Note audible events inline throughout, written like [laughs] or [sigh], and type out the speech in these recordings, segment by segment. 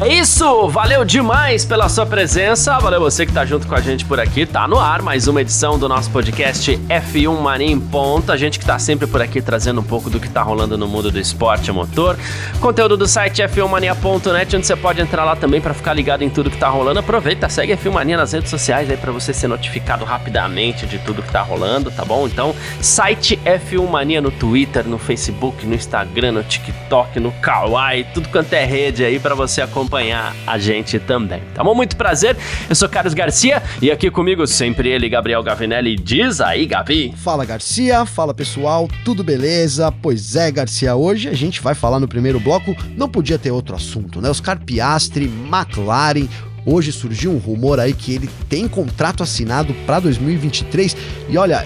É isso, valeu demais pela sua presença, valeu você que tá junto com a gente por aqui, tá no ar mais uma edição do nosso podcast F1 Mania em Ponta, a gente que tá sempre por aqui trazendo um pouco do que tá rolando no mundo do esporte a motor, conteúdo do site f1mania.net, onde você pode entrar lá também para ficar ligado em tudo que tá rolando, aproveita, segue a F1 Mania nas redes sociais aí para você ser notificado rapidamente de tudo que tá rolando, tá bom? Então, site F1 Mania no Twitter, no Facebook, no Instagram, no TikTok, no Kawaii, tudo quanto é rede aí para você acompanhar acompanhar a gente também. Tá bom? Muito prazer. Eu sou Carlos Garcia e aqui comigo sempre ele, Gabriel Gavinelli. Diz aí, Gavi. Fala, Garcia. Fala, pessoal. Tudo beleza? Pois é, Garcia. Hoje a gente vai falar no primeiro bloco. Não podia ter outro assunto, né? Oscar Piastri, McLaren, Hoje surgiu um rumor aí que ele tem contrato assinado para 2023. E olha,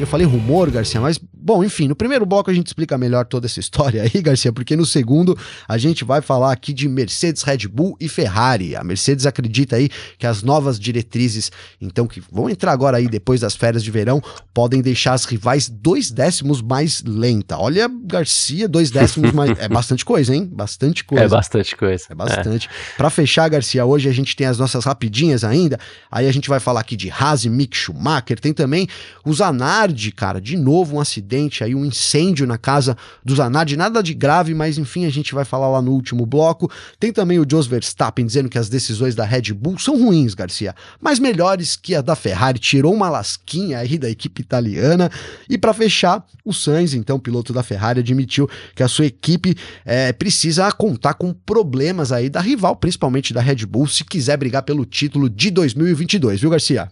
eu falei rumor, Garcia, mas Bom, enfim, no primeiro bloco a gente explica melhor toda essa história aí, Garcia, porque no segundo a gente vai falar aqui de Mercedes, Red Bull e Ferrari. A Mercedes acredita aí que as novas diretrizes, então, que vão entrar agora aí depois das férias de verão, podem deixar as rivais dois décimos mais lenta. Olha, Garcia, dois décimos mais. [laughs] É bastante coisa, hein? Bastante coisa. É bastante coisa. É bastante. É. Para fechar, Garcia, hoje a gente tem as nossas rapidinhas ainda. Aí a gente vai falar aqui de Haas e Mick Schumacher. Tem também o Zanardi, cara, de novo um acidente acidente, aí um incêndio na casa do Zanardi, nada de grave, mas enfim, a gente vai falar lá no último bloco. Tem também o Jos Verstappen dizendo que as decisões da Red Bull são ruins, Garcia, mas melhores que a da Ferrari, tirou uma lasquinha aí da equipe italiana. E para fechar, o Sainz, então piloto da Ferrari, admitiu que a sua equipe é, precisa contar com problemas aí da rival, principalmente da Red Bull, se quiser brigar pelo título de 2022, viu, Garcia?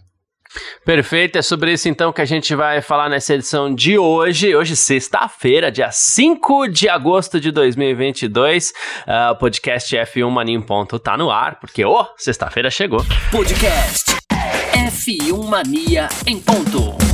Perfeito, é sobre isso então que a gente vai falar nessa edição de hoje. Hoje, sexta-feira, dia 5 de agosto de 2022. Uh, ah, o podcast F1 Mania em Ponto tá no ar, porque, ô, oh, sexta-feira chegou. Podcast F1 Mania em Ponto.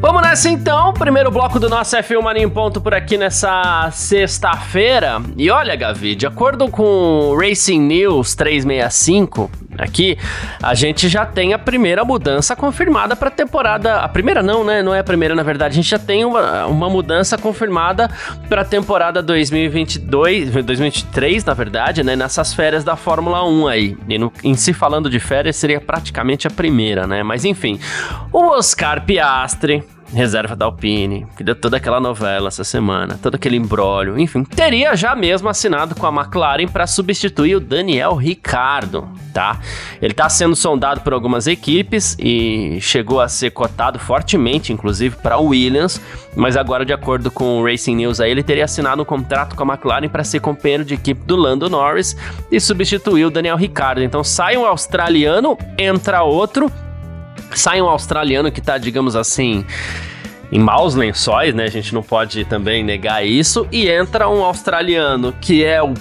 Vamos nessa então, primeiro bloco do nosso F1 Mania em Ponto por aqui nessa sexta-feira. E olha, Gavi, de acordo com Racing News 365, aqui, a gente já tem a primeira mudança confirmada para a temporada. A primeira não, né? Não é a primeira, na verdade. A gente já tem uma, uma mudança confirmada para a temporada 2022, 2023, na verdade, né? Nessas férias da Fórmula 1 aí. E no, em si falando de férias, seria praticamente a primeira, né? Mas enfim, o Oscar Piastri reserva da Alpine, que deu toda aquela novela essa semana, todo aquele embrólio, enfim, teria já mesmo assinado com a McLaren para substituir o Daniel Ricardo, tá? Ele está sendo sondado por algumas equipes e chegou a ser cotado fortemente, inclusive para Williams, mas agora de acordo com o Racing News aí, ele teria assinado um contrato com a McLaren para ser companheiro de equipe do Lando Norris e substituir o Daniel Ricardo. Então sai um australiano, entra outro sai um australiano que tá, digamos assim, em maus lençóis, né? A gente não pode também negar isso. E entra um australiano que é o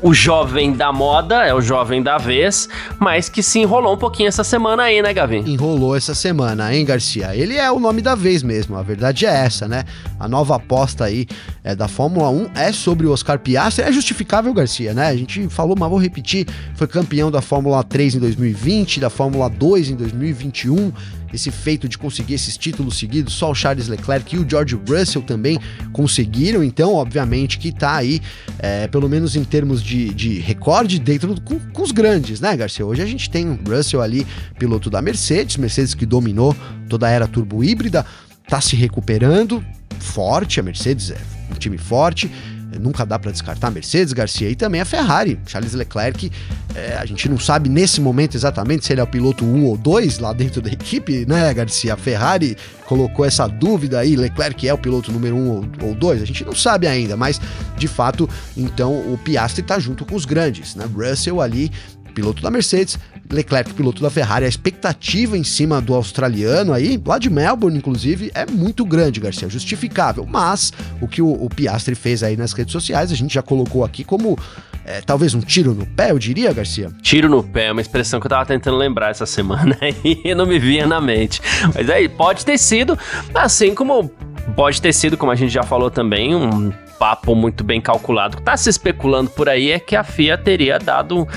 o jovem da moda, é o jovem da vez, mas que se enrolou um pouquinho essa semana aí, né, Gavin? Enrolou essa semana, hein, Garcia? Ele é o nome da vez mesmo, a verdade é essa, né? A nova aposta aí é, da Fórmula 1 é sobre o Oscar Piastri, é justificável, Garcia, né? A gente falou, mas vou repetir, foi campeão da Fórmula 3 em 2020, da Fórmula 2 em 2021, esse feito de conseguir esses títulos seguidos, só o Charles Leclerc e o George Russell também conseguiram, então, obviamente, que tá aí, é, pelo menos em termos de, de recorde, dentro do, com, com, os grandes, né, Garcia? Hoje a gente tem o Russell ali, piloto da Mercedes, Mercedes que dominou toda a era turbo híbrida, tá se recuperando, forte, a Mercedes é um time forte nunca dá para descartar a Mercedes, Garcia e também a Ferrari. Charles Leclerc, é, a gente não sabe nesse momento exatamente se ele é o piloto 1 ou 2 lá dentro da equipe, né, Garcia? A Ferrari colocou essa dúvida aí, Leclerc é o piloto número 1 ou 2, a gente não sabe ainda, mas de fato, então o Piastri tá junto com os grandes, né? Russell ali piloto da Mercedes, Leclerc, piloto da Ferrari, a expectativa em cima do australiano aí, lá de Melbourne, inclusive, é muito grande, Garcia, justificável. Mas o que o, o Piastri fez aí nas redes sociais, a gente já colocou aqui como é, talvez um tiro no pé, eu diria, Garcia? Tiro no pé é uma expressão que eu tava tentando lembrar essa semana [laughs] e não me vinha na mente. Mas aí, pode ter sido, assim como pode ter sido, como a gente já falou também, um papo muito bem calculado. O que tá se especulando por aí é que a FIA teria dado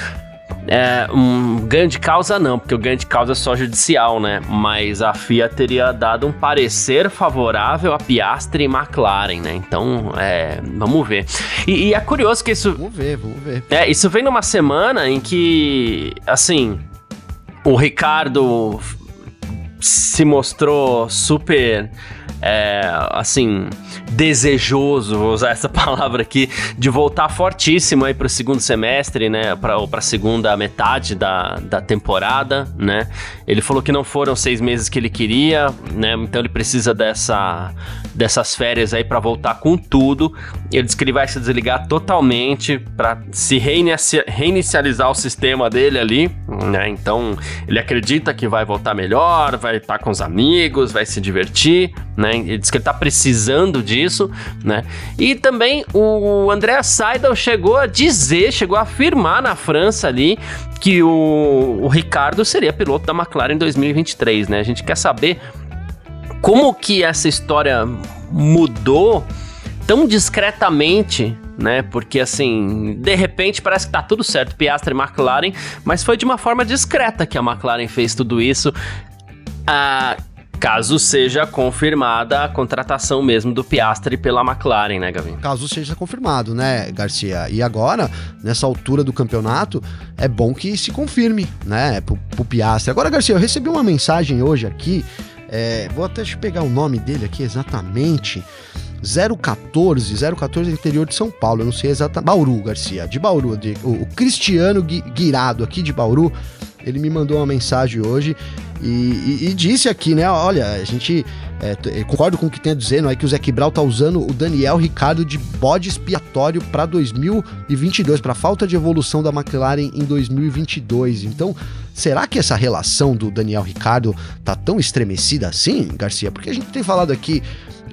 é, um ganho de causa não, porque o ganho de causa é só judicial, né? Mas a FIA teria dado um parecer favorável a Piastri e McLaren, né? Então, é, vamos ver. E, e, é curioso que isso... Vamos ver, vamos ver. É, isso vem numa semana em que, assim, o Ricardo se mostrou super é, assim, desejoso, vou usar essa [laughs] palavra aqui, de voltar fortíssimo aí para o segundo semestre, né, para a segunda metade da, da temporada, né. Ele falou que não foram seis meses que ele queria, né, então ele precisa dessa, dessas férias aí para voltar com tudo. Ele disse que ele vai se desligar totalmente para se reinicia, reinicializar o sistema dele ali, né, então ele acredita que vai voltar melhor, vai estar com os amigos, vai se divertir, né? Ele diz que ele tá precisando disso, né? E também o André Seidel chegou a dizer, chegou a afirmar na França ali que o, o Ricardo seria piloto da McLaren em 2023, né? A gente quer saber como que essa história mudou tão discretamente, né? Porque assim, de repente parece que tá tudo certo, Piastri e McLaren, mas foi de uma forma discreta que a McLaren fez tudo isso. Ah, Caso seja confirmada a contratação mesmo do Piastri pela McLaren, né, Gavin? Caso seja confirmado, né, Garcia? E agora, nessa altura do campeonato, é bom que se confirme, né, pro, pro Piastri. Agora, Garcia, eu recebi uma mensagem hoje aqui, é, vou até pegar o nome dele aqui exatamente. 014, 014 é interior de São Paulo, eu não sei exatamente. Bauru, Garcia, de Bauru. De, o, o Cristiano Guirado, aqui de Bauru, ele me mandou uma mensagem hoje e, e, e disse aqui, né? Olha, a gente é, concordo com o que tem a dizer, não é que o Zé Quibral tá usando o Daniel Ricardo de bode expiatório para 2022, para falta de evolução da McLaren em 2022. Então, será que essa relação do Daniel Ricardo tá tão estremecida assim, Garcia? Porque a gente tem falado aqui,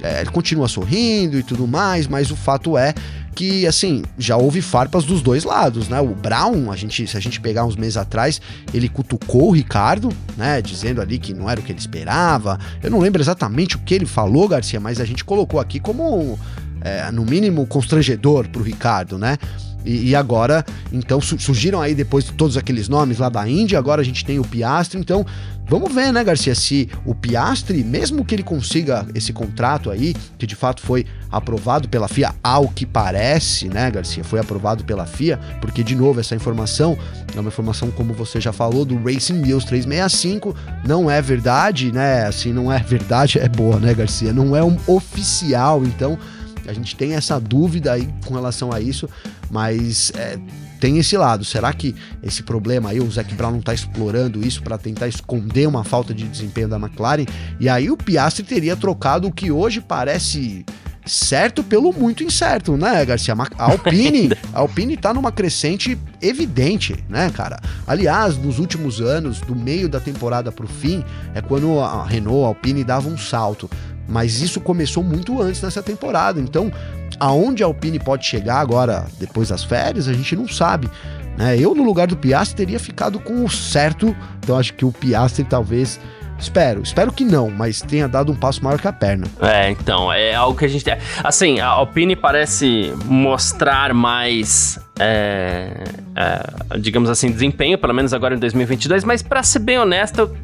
é, ele continua sorrindo e tudo mais, mas o fato é que, assim, já houve farpas dos dois lados, né? O Brown, a gente, se a gente pegar uns meses atrás, ele cutucou o Ricardo, né? Dizendo ali que não era o que ele esperava. Eu não lembro exatamente o que ele falou, Garcia, mas a gente colocou aqui como, é, no mínimo, constrangedor pro Ricardo, né? E, e, agora, então, surgiram aí depois de todos aqueles nomes lá da Índia, agora a gente tem o Piastri, então vamos ver, né, Garcia, se o Piastri, mesmo que ele consiga esse contrato aí, que de fato foi aprovado pela FIA, ao que parece, né, Garcia, foi aprovado pela FIA, porque de novo essa informação é uma informação, como você já falou, do Racing News 365, não é verdade, né, assim, não é verdade, é boa, né, Garcia, não é um oficial, então a gente tem essa dúvida aí com relação a isso, mas é, tem esse lado. Será que esse problema aí, o Zac Brown não está explorando isso para tentar esconder uma falta de desempenho da McLaren? E aí o Piastri teria trocado o que hoje parece certo pelo muito incerto, né, Garcia? A Alpine, [laughs] a Alpine tá numa crescente evidente, né, cara? Aliás, nos últimos anos, do meio da temporada pro fim, é quando a Renault, a Alpine dava um salto. Mas isso começou muito antes nessa temporada. Então, aonde a Alpine pode chegar agora, depois das férias, a gente não sabe. Né? Eu, no lugar do Piastri, teria ficado com o certo. Então, acho que o Piastri talvez. Espero, espero que não, mas tenha dado um passo maior que a perna. É, então, é algo que a gente. Assim, a Alpine parece mostrar mais. É, é, digamos assim, desempenho, pelo menos agora em 2022, mas para ser bem honesto, eu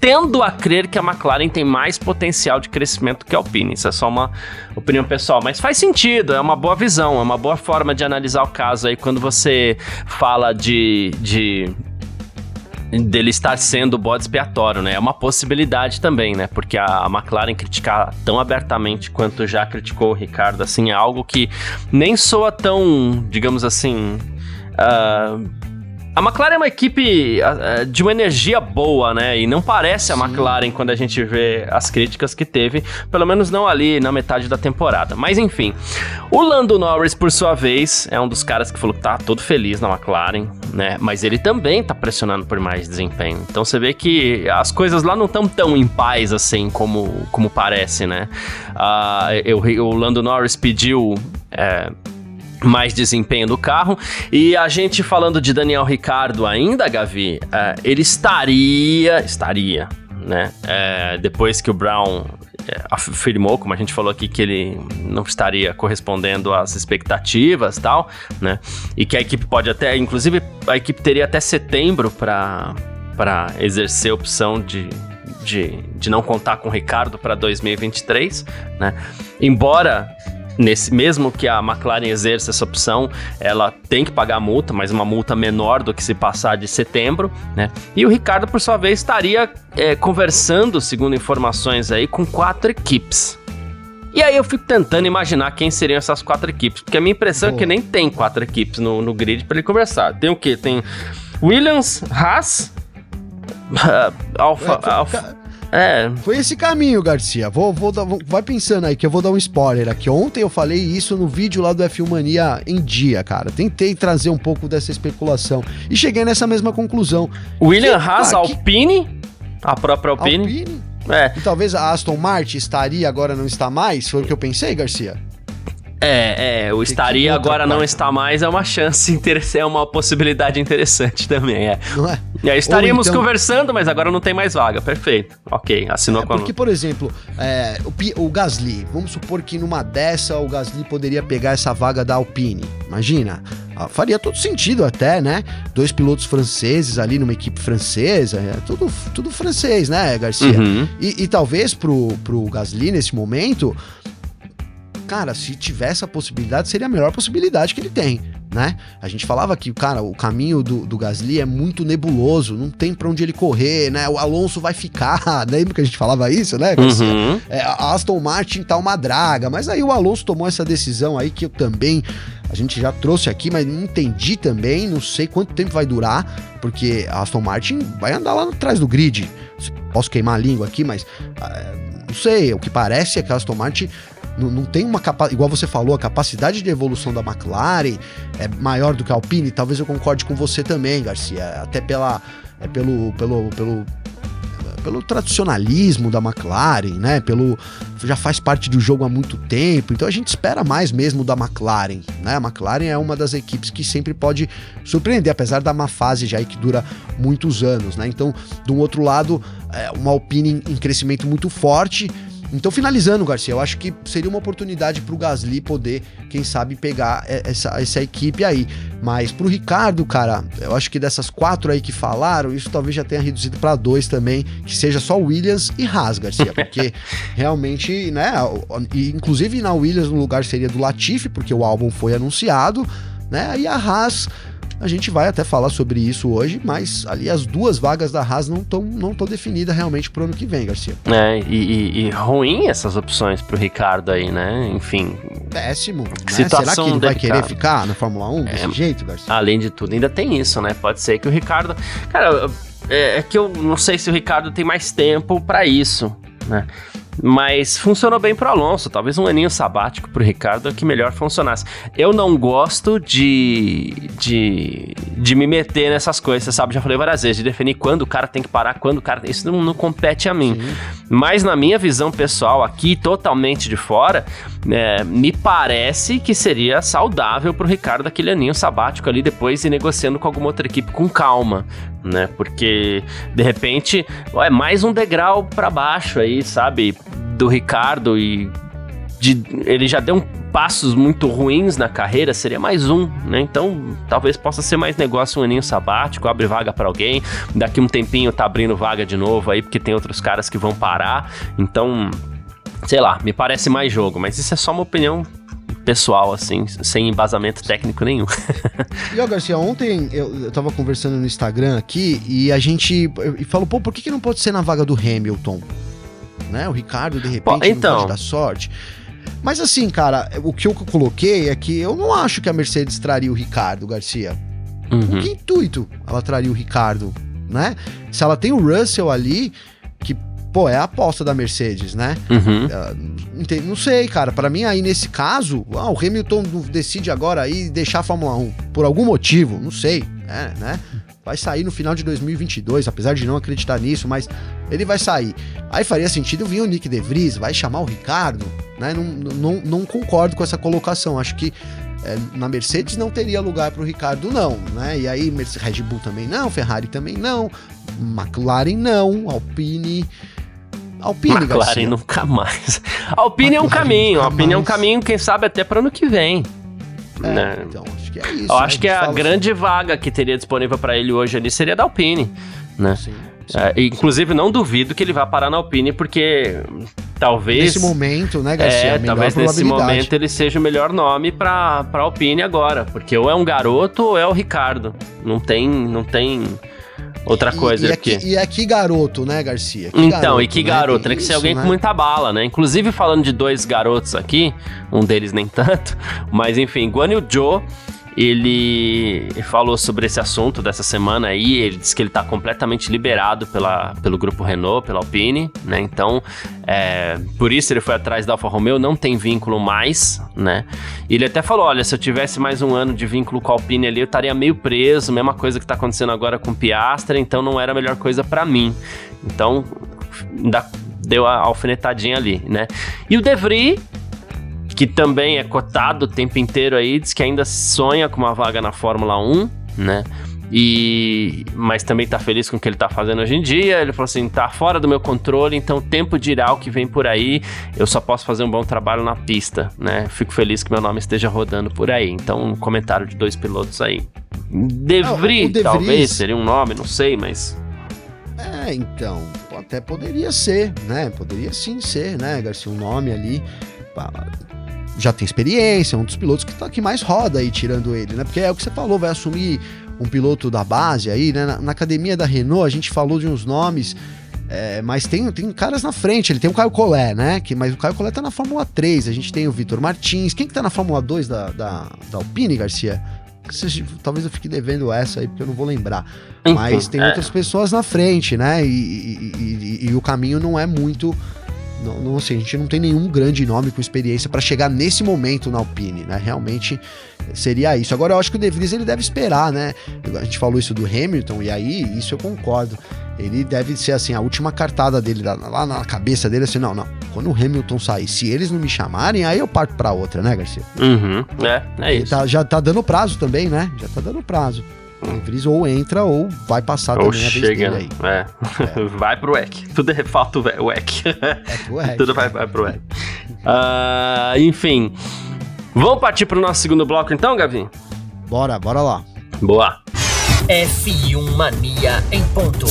tendo a crer que a McLaren tem mais potencial de crescimento que a Alpine. Isso é só uma opinião pessoal, mas faz sentido, é uma boa visão, é uma boa forma de analisar o caso aí quando você fala de, de dele estar sendo bode expiatório, né? É uma possibilidade também, né? Porque a McLaren criticar tão abertamente quanto já criticou o Ricardo, assim, é algo que nem soa tão, digamos assim, uh, A McLaren é uma equipe de uma energia boa, né? E não parece a Sim. McLaren quando a gente vê as críticas que teve, pelo menos não ali na metade da temporada. Mas enfim, o Lando Norris, por sua vez, é um dos caras que falou que tá todo feliz na McLaren, né? Mas ele também tá pressionando por mais desempenho. Então você vê que as coisas lá não estão tão em paz assim como, como parece, né? Uh, eu, o Lando Norris pediu. É, mais desempenho do carro. E a gente falando de Daniel Ricardo ainda, Gavi, é, ele estaria, estaria, né? É, depois que o Brown é, afirmou, como a gente falou aqui, que ele não estaria correspondendo às expectativas tal, né? E que a equipe pode até, inclusive, a equipe teria até setembro para para exercer a opção de, de, de não contar com o Ricardo para 2023, né? Embora nesse mesmo que a McLaren exerça essa opção, ela tem que pagar a multa, mas uma multa menor do que se passar de setembro, né? E o Ricardo, por sua vez, estaria é, conversando, segundo informações aí, com quatro equipes. E aí eu fico tentando imaginar quem seriam essas quatro equipes, porque a minha impressão Boa. é que nem tem quatro equipes no, no grid para ele conversar. Tem o quê? Tem Williams, Haas, [laughs] uh, Alfa, é, Alfa, é. Foi esse caminho, Garcia. Vou, vou dar, vou, vai pensando aí que eu vou dar um spoiler aqui. Ontem eu falei isso no vídeo lá do F1 Mania em dia, cara. Tentei trazer um pouco dessa especulação e cheguei nessa mesma conclusão. William que, Haas, cara, Alpine, que... a própria Alpine. Alpine. É. E talvez a Aston Martin estaria, agora não está mais? Foi o que eu pensei, Garcia? É, é, o estaria agora não está mais é uma chance [laughs] interessante, é uma possibilidade interessante também, é. Não é? E aí estaríamos então... conversando, mas agora não tem mais vaga, perfeito. Ok, assinou é, com a... Porque, por exemplo, é, o, o Gasly, vamos supor que numa dessa o Gasly poderia pegar essa vaga da Alpine, imagina, ah, faria todo sentido até, né? Dois pilotos franceses ali numa equipe francesa, é tudo, tudo francês, né, Garcia? Uhum. E, e, talvez pro, pro Gasly nesse momento cara, se tivesse a possibilidade, seria a melhor possibilidade que ele tem, né? A gente falava que, cara, o caminho do, do Gasly é muito nebuloso, não tem para onde ele correr, né? O Alonso vai ficar, [laughs] lembra que a gente falava isso, né? Uhum. É, a Aston Martin tá uma draga, mas aí o Alonso tomou essa decisão aí que eu também a gente já trouxe aqui, mas não entendi também, não sei quanto tempo vai durar, porque a Aston Martin vai andar lá atrás do grid. Posso queimar a língua aqui, mas uh, não sei, o que parece é que a Aston Martin não, não tem uma capacidade, igual você falou, a capacidade de evolução da McLaren é maior do que a Alpine. Talvez eu concorde com você também, Garcia. Até pela, é pelo, pelo, pelo pelo tradicionalismo da McLaren, né? Pelo já faz parte do jogo há muito tempo, então a gente espera mais mesmo da McLaren, né? A McLaren é uma das equipes que sempre pode surpreender, apesar da má fase já que dura muitos anos, né? Então, do outro lado, é uma Alpine em crescimento muito forte então, finalizando, Garcia, eu acho que seria uma oportunidade para o Gasly poder, quem sabe, pegar essa, essa equipe aí. Mas para o Ricardo, cara, eu acho que dessas quatro aí que falaram, isso talvez já tenha reduzido para dois também, que seja só Williams e Haas, Garcia, porque [laughs] realmente, né, inclusive na Williams no lugar seria do Latifi, porque o álbum foi anunciado, né, e a Haas a gente vai até falar sobre isso hoje, mas ali as duas vagas da Haas não estão não tão definidas realmente pro ano que vem, Garcia. É, e, e, e ruim essas opções pro Ricardo aí, né? Enfim. Péssimo. Né? Será que ele vai querer ficar na Fórmula 1 desse é, jeito, Garcia? Além de tudo, ainda tem isso, né? Pode ser que o Ricardo. Cara, é, é que eu não sei se o Ricardo tem mais tempo para isso, né? Mas funcionou bem pro Alonso. Talvez um aninho sabático pro Ricardo é que melhor funcionasse. Eu não gosto de, de, de me meter nessas coisas, sabe? Já falei várias vezes, de definir quando o cara tem que parar, quando o cara. Isso não, não compete a mim. Sim. Mas na minha visão pessoal, aqui totalmente de fora, é, me parece que seria saudável pro Ricardo aquele aninho sabático ali depois ir negociando com alguma outra equipe com calma né? Porque de repente é mais um degrau para baixo aí, sabe? Do Ricardo e de, ele já deu um passos muito ruins na carreira, seria mais um, né? Então, talvez possa ser mais negócio um aninho sabático, abre vaga para alguém, daqui um tempinho tá abrindo vaga de novo aí, porque tem outros caras que vão parar. Então, sei lá, me parece mais jogo, mas isso é só uma opinião pessoal, assim, sem embasamento técnico nenhum. [laughs] e ó, Garcia, ontem eu, eu tava conversando no Instagram aqui e a gente e falou, pô, por que, que não pode ser na vaga do Hamilton? Né? O Ricardo, de repente, pô, então... não pode dar sorte. Mas assim, cara, o que eu coloquei é que eu não acho que a Mercedes traria o Ricardo, Garcia. Uhum. Com que intuito ela traria o Ricardo, né? Se ela tem o Russell ali, que, pô, é a aposta da Mercedes, né? Uhum. Uh, não sei, cara. Para mim, aí nesse caso, ah, o Hamilton decide agora aí deixar a Fórmula 1 por algum motivo, não sei, é, né? Vai sair no final de 2022, apesar de não acreditar nisso, mas ele vai sair. Aí faria sentido vir o Nick De Vries, vai chamar o Ricardo, né? Não, não, não concordo com essa colocação. Acho que é, na Mercedes não teria lugar para o Ricardo, não, né? E aí Red Bull também não, Ferrari também não, McLaren não, Alpine. Alpine, [laughs] McLaren Garcia. nunca mais. Alpine é um caminho, Alpine é um caminho, quem sabe até para ano que vem. É, né? Então, acho que é isso. Eu né? acho que a grande assim. vaga que teria disponível para ele hoje ali seria da Alpine, né? Sim. É, inclusive, não duvido que ele vá parar na Alpine, porque talvez. Nesse momento, né, Garcia? É, talvez nesse momento ele seja o melhor nome pra Alpine agora. Porque ou é um garoto ou é o Ricardo. Não tem. Não tem. Outra coisa e, e aqui. E aqui garoto, né, Garcia? Que então, garoto, e que né? garoto? Tem que ser alguém né? com muita bala, né? Inclusive, falando de dois garotos aqui, um deles nem tanto, [laughs] mas enfim, Guan Yu Zhou ele falou sobre esse assunto dessa semana aí. Ele disse que ele está completamente liberado pela, pelo grupo Renault, pela Alpine, né? Então, é, por isso ele foi atrás da Alfa Romeo, não tem vínculo mais, né? Ele até falou: olha, se eu tivesse mais um ano de vínculo com a Alpine ali, eu estaria meio preso, mesma coisa que está acontecendo agora com o Piastra, então não era a melhor coisa para mim. Então, deu a alfinetadinha ali, né? E o De Vries que também é cotado o tempo inteiro aí, diz que ainda sonha com uma vaga na Fórmula 1, né? E mas também tá feliz com o que ele tá fazendo hoje em dia. Ele falou assim: tá fora do meu controle, então o tempo dirá o que vem por aí. Eu só posso fazer um bom trabalho na pista, né? Fico feliz que meu nome esteja rodando por aí. Então, um comentário de dois pilotos aí. Devry, ah, talvez seria um nome, não sei, mas. É, então, até poderia ser, né? Poderia sim ser, né, Garcia? Um nome ali já tem experiência, é um dos pilotos que, tá, que mais roda aí, tirando ele, né? Porque é o que você falou, vai assumir um piloto da base aí, né? Na, na academia da Renault, a gente falou de uns nomes, é, mas tem, tem caras na frente. Ele tem o Caio Collet, né? Que, mas o Caio Collet tá na Fórmula 3. A gente tem o Vitor Martins. Quem que tá na Fórmula 2 da, da, da Alpine, Garcia? talvez eu fique devendo essa aí, porque eu não vou lembrar. Mas tem é. outras pessoas na frente, né? E, e, e, e o caminho não é muito não, não assim, a gente não tem nenhum grande nome com experiência para chegar nesse momento na Alpine, né? Realmente seria isso. Agora eu acho que o De Vries ele deve esperar, né? A gente falou isso do Hamilton e aí isso eu concordo. Ele deve ser assim a última cartada dele lá na cabeça dele assim, não, não. Quando o Hamilton sair, se eles não me chamarem, aí eu parto para outra, né, Garcia? Uhum, é, é isso. Tá, já tá dando prazo também, né? Já tá dando prazo. Vries ou entra ou vai passar ou também chega, a vez dele aí. É. é. [laughs] vai pro WEC. Tudo é fato WEC. É pro WEC. [laughs] Tudo vai, vai pro WEC. uh, enfim. Vamos partir pro nosso segundo bloco então, Gavi? Bora, bora lá. Boa. F1 Mania em ponto.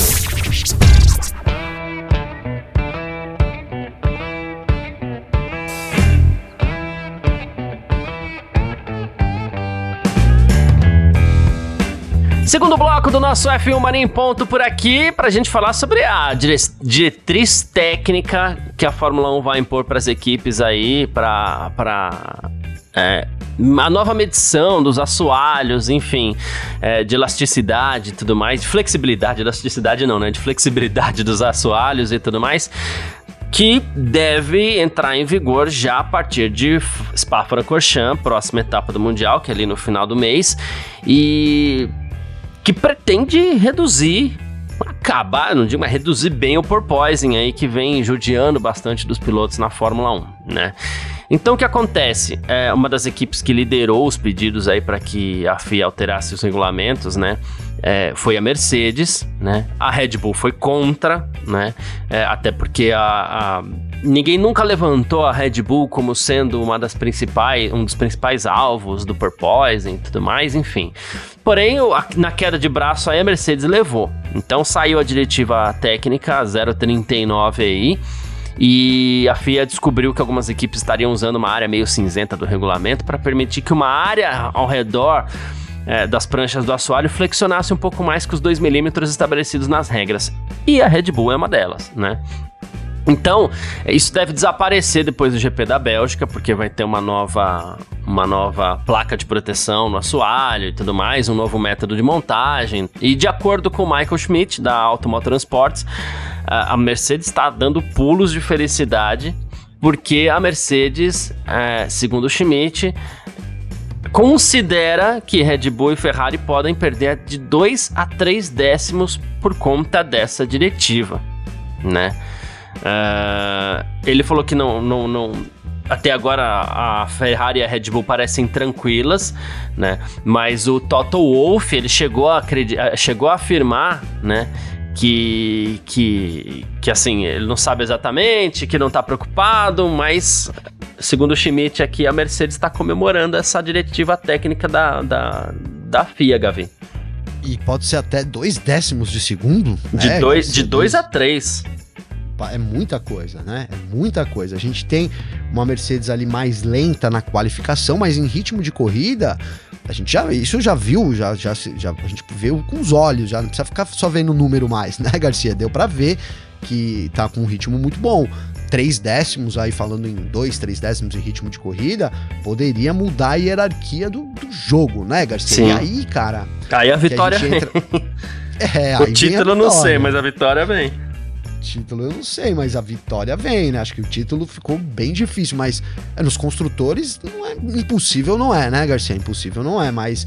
Segundo bloco do nosso F1 Mania em Ponto por aqui, para a gente falar sobre a diretriz técnica que a Fórmula 1 vai impor para as equipes aí, para é, a nova medição dos assoalhos, enfim, é, de elasticidade e tudo mais, de flexibilidade, elasticidade não, né? De flexibilidade dos assoalhos e tudo mais, que deve entrar em vigor já a partir de Spa-Francorchamps, próxima etapa do Mundial, que é ali no final do mês, e que pretende reduzir acabar, não digo, mas reduzir bem o porpoising aí que vem judiando bastante dos pilotos na Fórmula 1, né? Então o que acontece? É uma das equipes que liderou os pedidos aí para que a FIA alterasse os regulamentos, né? É, foi a Mercedes, né? A Red Bull foi contra, né? É, até porque a, a, ninguém nunca levantou a Red Bull como sendo uma das principais, um dos principais alvos do porpoising e tudo mais, enfim. Porém, na queda de braço aí a Mercedes levou. Então saiu a diretiva técnica 039 aí e a FIA descobriu que algumas equipes estariam usando uma área meio cinzenta do regulamento para permitir que uma área ao redor é, das pranchas do assoalho flexionasse um pouco mais que os 2 milímetros estabelecidos nas regras. E a Red Bull é uma delas, né? Então, isso deve desaparecer depois do GP da Bélgica, porque vai ter uma nova, uma nova placa de proteção no assoalho e tudo mais, um novo método de montagem. E de acordo com o Michael Schmidt, da Automotor Transports, a Mercedes está dando pulos de felicidade, porque a Mercedes, é, segundo o Schmidt, considera que Red Bull e Ferrari podem perder de 2 a 3 décimos por conta dessa diretiva, né? Uh, ele falou que não, não, não, até agora a Ferrari e a Red Bull parecem tranquilas, né? Mas o Toto Wolff ele chegou a chegou a afirmar, né? Que, que, que assim, ele não sabe exatamente, que não está preocupado, mas segundo o Schmidt aqui, a Mercedes está comemorando essa diretiva técnica da, da, da FIA, Gavi. E pode ser até dois décimos de segundo? De, é, dois, de dois a três é muita coisa, né? É muita coisa. A gente tem uma Mercedes ali mais lenta na qualificação, mas em ritmo de corrida, a gente já isso já viu, já, já, já a gente viu com os olhos, já não precisa ficar só vendo o número mais, [laughs] né, Garcia? Deu para ver que tá com um ritmo muito bom. Três décimos aí, falando em dois, três décimos em ritmo de corrida, poderia mudar a hierarquia do, do jogo, né, Garcia? Sim. E aí, cara. Aí a vitória a entra... [laughs] é, o título não sei, mas a vitória vem título eu não sei, mas a vitória vem, né? Acho que o título ficou bem difícil, mas é, nos construtores não é impossível, não é, né, Garcia? Impossível não é, mas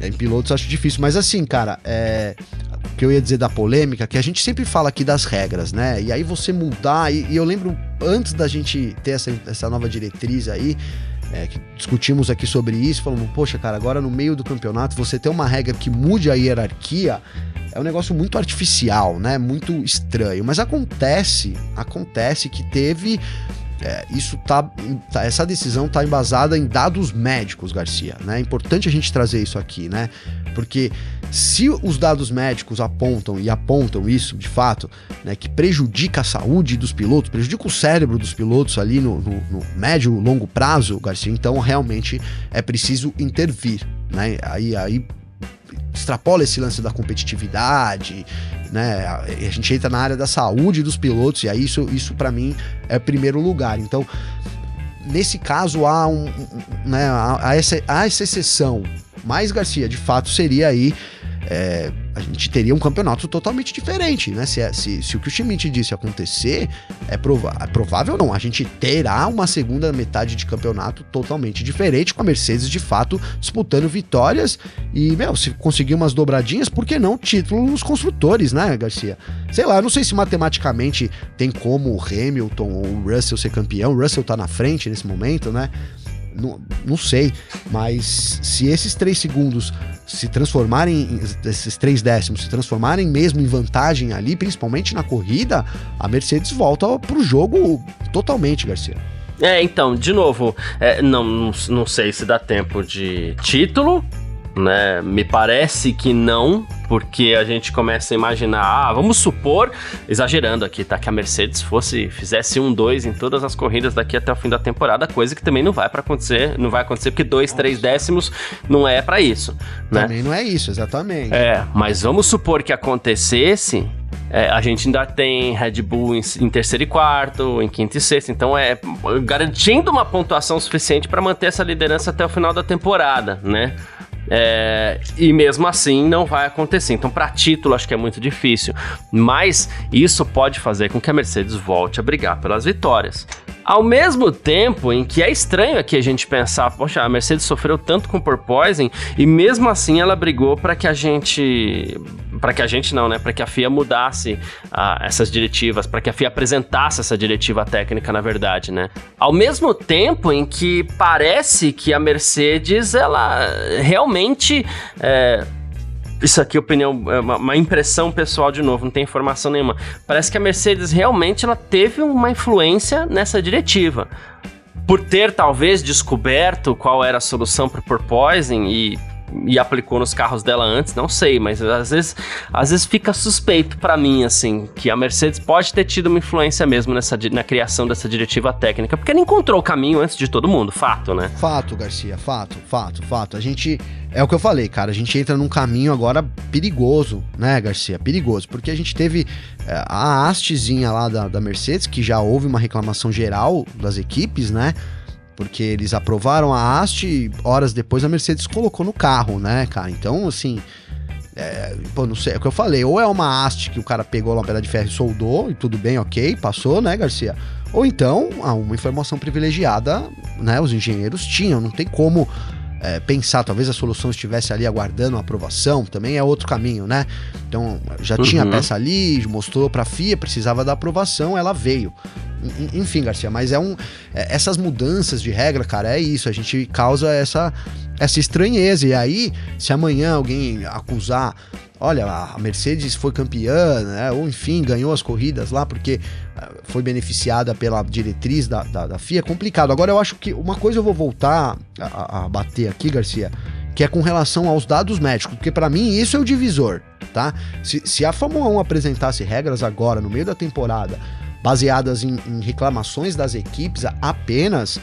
é, em pilotos acho difícil. Mas assim, cara, é, o que eu ia dizer da polêmica, que a gente sempre fala aqui das regras, né? E aí você mudar, e, e eu lembro antes da gente ter essa, essa nova diretriz aí, é, que discutimos aqui sobre isso, falamos, poxa, cara, agora no meio do campeonato você ter uma regra que mude a hierarquia é um negócio muito artificial, né? Muito estranho. Mas acontece, acontece que teve. É, isso tá, tá, essa decisão está embasada em dados médicos, Garcia. Né? É importante a gente trazer isso aqui, né? Porque se os dados médicos apontam e apontam isso de fato, né, que prejudica a saúde dos pilotos, prejudica o cérebro dos pilotos ali no, no, no médio longo prazo, Garcia, então realmente é preciso intervir, né? Aí, aí extrapola esse lance da competitividade, né? A gente entra na área da saúde dos pilotos e aí isso, isso para mim é primeiro lugar. Então, nesse caso há um, né, há essa, há essa exceção. Mas Garcia, de fato, seria aí é, a gente teria um campeonato totalmente diferente, né? Se, é, se, se o que o Schmidt disse acontecer, é, prova é provável não. A gente terá uma segunda metade de campeonato totalmente diferente, com a Mercedes de fato disputando vitórias. E, meu, se conseguir umas dobradinhas, por que não título nos construtores, né, Garcia? Sei lá, eu não sei se matematicamente tem como o Hamilton ou o Russell ser campeão. O Russell tá na frente nesse momento, né? Não, não sei, mas se esses três segundos se transformarem, esses três décimos se transformarem mesmo em vantagem ali, principalmente na corrida, a Mercedes volta pro jogo totalmente, Garcia. É, então, de novo, é, não, não sei se dá tempo de título, né? Me parece que não, porque a gente começa a imaginar, ah, vamos supor, exagerando aqui, tá? Que a Mercedes fosse, fizesse um dois em todas as corridas daqui até o fim da temporada, coisa que também não vai para acontecer, não vai acontecer porque dois, três décimos não é para isso, né? Também não é isso, exatamente. É, mas vamos supor que acontecesse, é, a gente ainda tem Red Bull em, em, terceiro e quarto, em quinto e sexto, então é garantindo uma pontuação suficiente para manter essa liderança até o final da temporada, né? É, e mesmo assim não vai acontecer. Então, para título, acho que é muito difícil. Mas isso pode fazer com que a Mercedes volte a brigar pelas vitórias. Ao mesmo tempo em que é estranho aqui a gente pensar, poxa, a Mercedes sofreu tanto com porpoising e mesmo assim ela brigou para que a gente, para que a gente não, né, para que a FIA mudasse ah, essas diretivas, para que a FIA apresentasse essa diretiva técnica, na verdade, né? Ao mesmo tempo em que parece que a Mercedes ela realmente é, isso aqui opinião, é uma, uma, impressão pessoal de novo, não tem informação nenhuma. Parece que a Mercedes realmente ela teve uma influência nessa diretiva. Por ter talvez descoberto qual era a solução para o porpoising e e aplicou nos carros dela antes, não sei, mas às vezes, às vezes fica suspeito para mim, assim, que a Mercedes pode ter tido uma influência mesmo nessa, na criação dessa diretiva técnica, porque ela encontrou o caminho antes de todo mundo, fato, né? Fato, Garcia, fato, fato, fato. A gente, é o que eu falei, cara, a gente entra num caminho agora perigoso, né, Garcia? Perigoso, porque a gente teve é, a hastezinha lá da, da Mercedes, que já houve uma reclamação geral das equipes, né? Porque eles aprovaram a haste e horas depois a Mercedes colocou no carro, né, cara? Então, assim, é, pô, não sei, é o que eu falei, ou é uma haste que o cara pegou lá pela de ferro e soldou, e tudo bem, ok, passou, né, Garcia? Ou então, uma informação privilegiada, né, os engenheiros tinham, não tem como é, pensar, talvez a solução estivesse ali aguardando a aprovação, também é outro caminho, né? Então, já uhum. tinha a peça ali, mostrou para a FIA, precisava da aprovação, ela veio. Enfim, Garcia, mas é um. É, essas mudanças de regra, cara, é isso. A gente causa essa, essa estranheza. E aí, se amanhã alguém acusar olha, a Mercedes foi campeã, né? ou enfim, ganhou as corridas lá porque eh, foi beneficiada pela diretriz da, da, da FIA, é complicado. Agora eu acho que uma coisa eu vou voltar a, a bater aqui, Garcia, que é com relação aos dados médicos, porque para mim isso é o divisor, tá? Se, se a Fórmula 1 apresentasse regras agora, no meio da temporada, baseadas em, em reclamações das equipes apenas,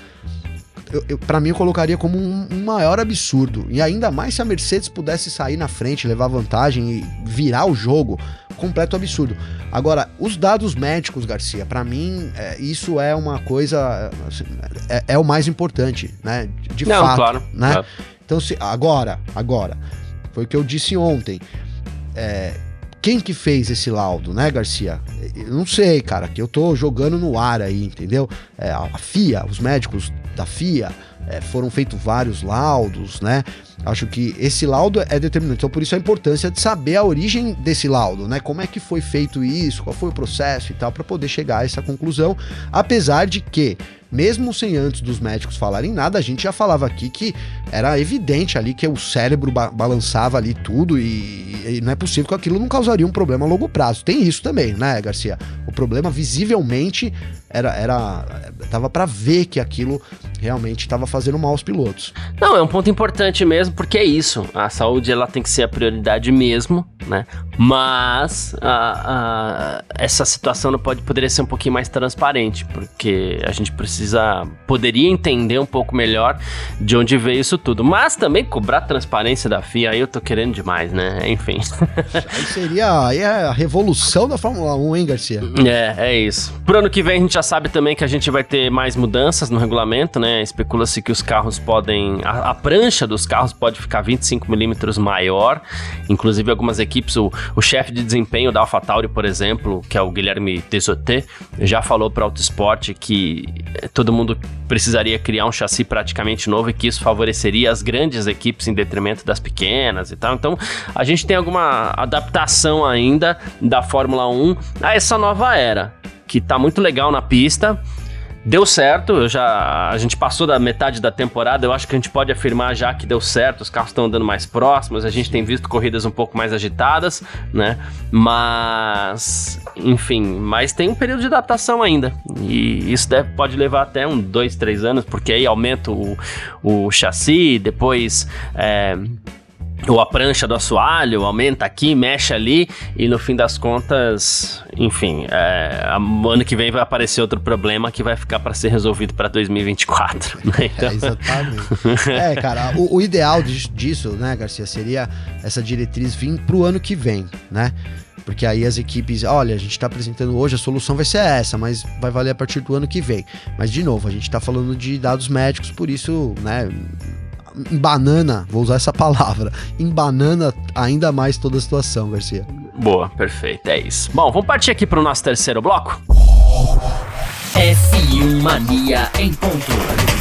eu, eu para mim eu colocaria como um, um, maior absurdo. E ainda mais se a Mercedes pudesse sair na frente, levar vantagem e virar o jogo, completo absurdo. Agora, os dados médicos, Garcia, para mim é, isso é uma coisa assim, é, é, o mais importante, né? De Não, fato, claro, né? Claro. Então, se agora, agora foi o que eu disse ontem. É, quem que fez esse laudo, né, Garcia? Eu não sei, cara, que eu tô jogando no ar aí, entendeu? É, a FIA, os médicos da FIA, é, foram feitos vários laudos, né? Acho que esse laudo é determinante. Então, por isso a importância de saber a origem desse laudo, né? Como é que foi feito isso, qual foi o processo e tal, para poder chegar a essa conclusão. Apesar de que mesmo sem antes dos médicos falarem nada, a gente já falava aqui que era evidente ali que o cérebro ba balançava ali tudo e, e, não é possível que aquilo não causaria um problema a longo prazo. Tem isso também, né, Garcia? O problema visivelmente era era dava para ver que aquilo realmente estava fazendo mal aos pilotos. Não, é um ponto importante mesmo, porque é isso. A saúde ela tem que ser a prioridade mesmo, né? Mas a, a, essa situação não pode poderia ser um pouquinho mais transparente, porque a gente precisa poderia entender um pouco melhor de onde veio isso tudo. Mas também cobrar transparência da FIA, aí eu tô querendo demais, né? Enfim. Aí seria aí é a revolução da Fórmula 1, hein, Garcia? É, é isso. Pro ano que vem a gente já sabe também que a gente vai ter mais mudanças no regulamento, né? Especula-se que os carros podem. A, a, prancha dos carros pode ficar 25 milímetros maior. Inclusive, algumas equipes, o, o chefe de desempenho da AlphaTauri, por exemplo, que é o Guilherme Desoté, já falou para Autosport que eh, todo mundo precisaria criar um chassi praticamente novo e que isso favoreceria as grandes equipes em detrimento das pequenas e tal. Então, a gente tem alguma adaptação ainda da Fórmula 1 a essa nova era, que tá muito legal na pista. Deu certo, já a gente passou da metade da temporada, eu acho que a gente pode afirmar já que deu certo, os carros estão andando mais próximos, a gente tem visto corridas um pouco mais agitadas, né? Mas, enfim, mas tem um período de adaptação ainda. E isso deve, pode levar até um, dois, três anos, porque aí aumenta o, o chassi, depois é, ou a prancha do assoalho, aumenta aqui, mexe ali, e no fim das contas, enfim, é, ano que vem vai aparecer outro problema que vai ficar para ser resolvido para 2024. [laughs] Né? Então... É, exatamente. é, cara, o, o, ideal disso, né, Garcia, seria essa diretriz vir pro ano que vem, né? Porque aí as equipes, olha, a gente está apresentando hoje, a solução vai ser essa, mas vai valer a partir do ano que vem. Mas, de novo, a gente está falando de dados médicos, por isso, né, embanana, vou usar essa [laughs] palavra, embanana ainda mais toda a situação, Garcia. Boa, perfeito, é isso. Bom, vamos partir aqui para o nosso terceiro bloco? F1 Mania em ponto.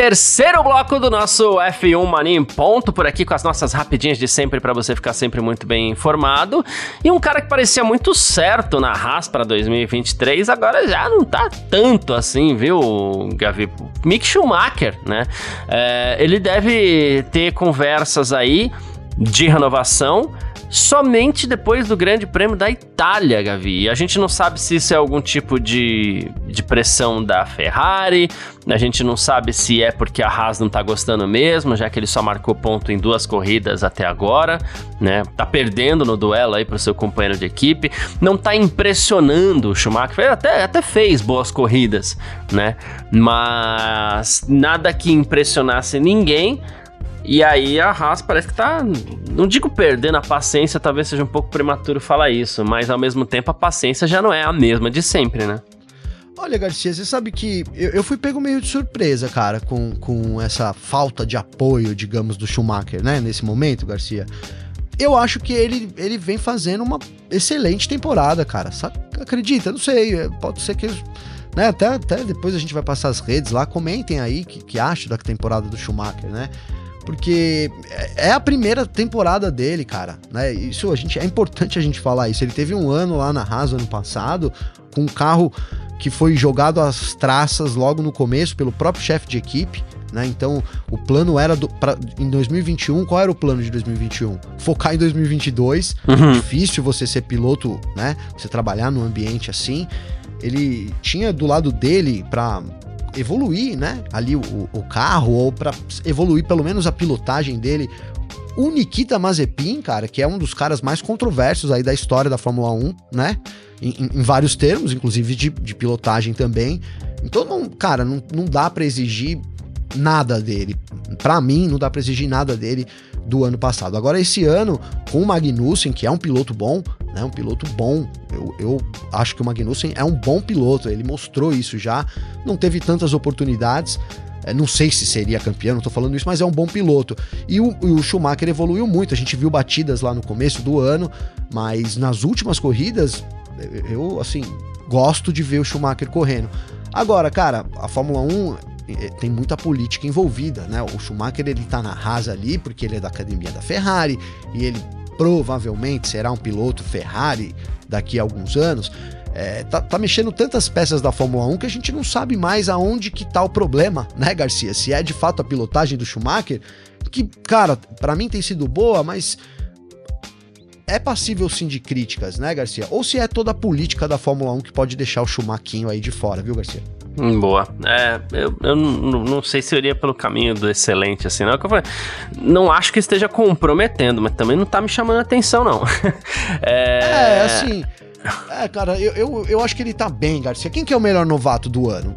Terceiro bloco do nosso F1 Mania em ponto, por aqui com as nossas rapidinhas de sempre para você ficar sempre muito bem informado. E um cara que parecia muito certo na Haas para 2023, agora já não tá tanto assim, viu, Gavi? Mick Schumacher, né? É, ele deve ter conversas aí de renovação somente depois do Grande Prêmio da Itália, Gavi. E a gente não sabe se isso é algum tipo de, de pressão da Ferrari, a gente não sabe se é porque a Haas não tá gostando mesmo, já que ele só marcou ponto em duas corridas até agora, né? Tá perdendo no duelo aí pro seu companheiro de equipe, não tá impressionando o Schumacher, até, até fez boas corridas, né? Mas nada que impressionasse ninguém. E aí a Haas parece que tá, não digo perdendo a paciência, talvez seja um pouco prematuro falar isso, mas ao mesmo tempo a paciência já não é a mesma de sempre, né? Olha, Garcia, você sabe que eu, eu, fui pego meio de surpresa, cara, com, com essa falta de apoio, digamos, do Schumacher, né? Nesse momento, Garcia. Eu acho que ele, ele vem fazendo uma excelente temporada, cara. Sabe? Acredita? Não sei. É, pode ser que. Né, até, até depois a gente vai passar as redes lá. Comentem aí o que, que acham da temporada do Schumacher, né? Porque é, é a primeira temporada dele, cara, né? Isso a gente é importante a gente falar isso. Ele teve um ano lá na Haas ano passado com um carro que foi jogado às traças logo no começo pelo próprio chefe de equipe. Né? Então, o plano era do, pra, em 2021. Qual era o plano de 2021? Focar em 2022. Uhum. Difícil você ser piloto, né? Você trabalhar num ambiente assim. Ele tinha do lado dele para evoluir, né? Ali o, o carro ou para evoluir pelo menos a pilotagem dele. O Nikita Mazepin, cara, que é um dos caras mais controversos aí da história da Fórmula 1, né? em, em vários termos, inclusive de, de, pilotagem também. Então, não, cara, não, não dá para exigir nada dele. Para mim, não dá para exigir nada dele do ano passado. Agora, esse ano, com o Magnussen, que é um piloto bom, né? Um piloto bom. Eu, eu acho que o Magnussen é um bom piloto. Ele mostrou isso já. Não teve tantas oportunidades. É, não sei se seria campeão, não tô falando isso, mas é um bom piloto. E o, o, Schumacher evoluiu muito. A gente viu batidas lá no começo do ano, mas nas últimas corridas eu, assim, gosto de ver o Schumacher correndo. Agora, cara, a Fórmula 1 eh, tem muita política envolvida, né? O Schumacher ele tá na rasa ali porque ele é da academia da Ferrari e ele provavelmente será um piloto Ferrari daqui a alguns anos. É, tá, tá, mexendo tantas peças da Fórmula 1 que a gente não sabe mais aonde que tá o problema, né, Garcia? Se é de fato a pilotagem do Schumacher, que, cara, para mim tem sido boa, mas é passível sim de críticas, né, Garcia? Ou se é toda a política da Fórmula 1 que pode deixar o Chumaquinho aí de fora, viu, Garcia? Boa. É, eu, eu não, sei se eu iria pelo caminho do excelente, assim, não. É eu não acho que esteja comprometendo, mas também não tá me chamando a atenção, não. [laughs] é... é, assim. É, cara, eu, eu, eu acho que ele tá bem, Garcia. Quem que é o melhor novato do ano?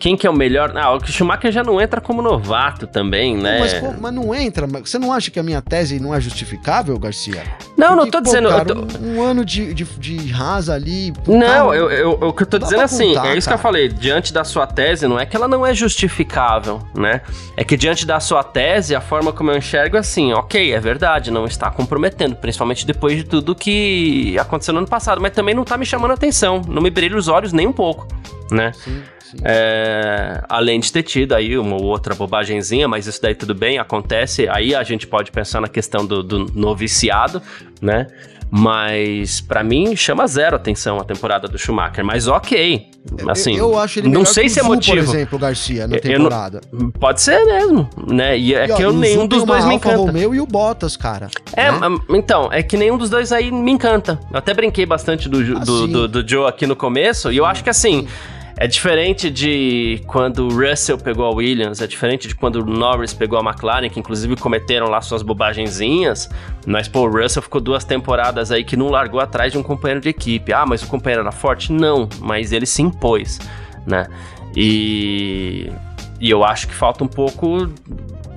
Quem que é o melhor. Ah, o Schumacher já não entra como novato também, né? Mas, mas não entra. Você não acha que a minha tese não é justificável, Garcia? Não, Porque, não tô dizendo. Cara, tô... um, um, ano de, de, de rasa ali. Não, eu, eu, o que eu tô dizendo é assim, contar, é isso cara. que eu falei. Diante da sua tese, não é que ela não é justificável, né? É que diante da sua tese, a forma como eu enxergo é assim, ok, é verdade, não está comprometendo, principalmente depois de tudo que aconteceu no ano passado, mas também não tá me chamando a atenção, não me brilha os olhos nem um pouco, né? Sim. É, além de ter tido aí uma outra bobagemzinha, mas isso daí tudo bem, acontece. Aí a gente pode pensar na questão do, do noviciado, né? Mas para mim chama zero atenção a temporada do Schumacher. Mas ok, assim. Eu, eu acho ele não sei se é motivo. Por exemplo, Garcia na temporada. Não, pode ser mesmo, né? E é e, que eu, nenhum dos dois me encanta. O Romeo e o Bottas, cara. É, né? então é que nenhum dos dois aí me encanta. Eu até brinquei bastante do, do, do, do, do Joe aqui no começo e eu acho que assim. Sim é diferente de quando o Russell pegou a Williams, é diferente de quando o Norris pegou a McLaren, que inclusive cometeram lá suas bobagenzinhas. Mas, pô, o Russell ficou duas temporadas aí que não largou atrás de um companheiro de equipe. Ah, mas o companheiro era forte? Não, mas ele se impôs, né? E, e eu acho que falta um pouco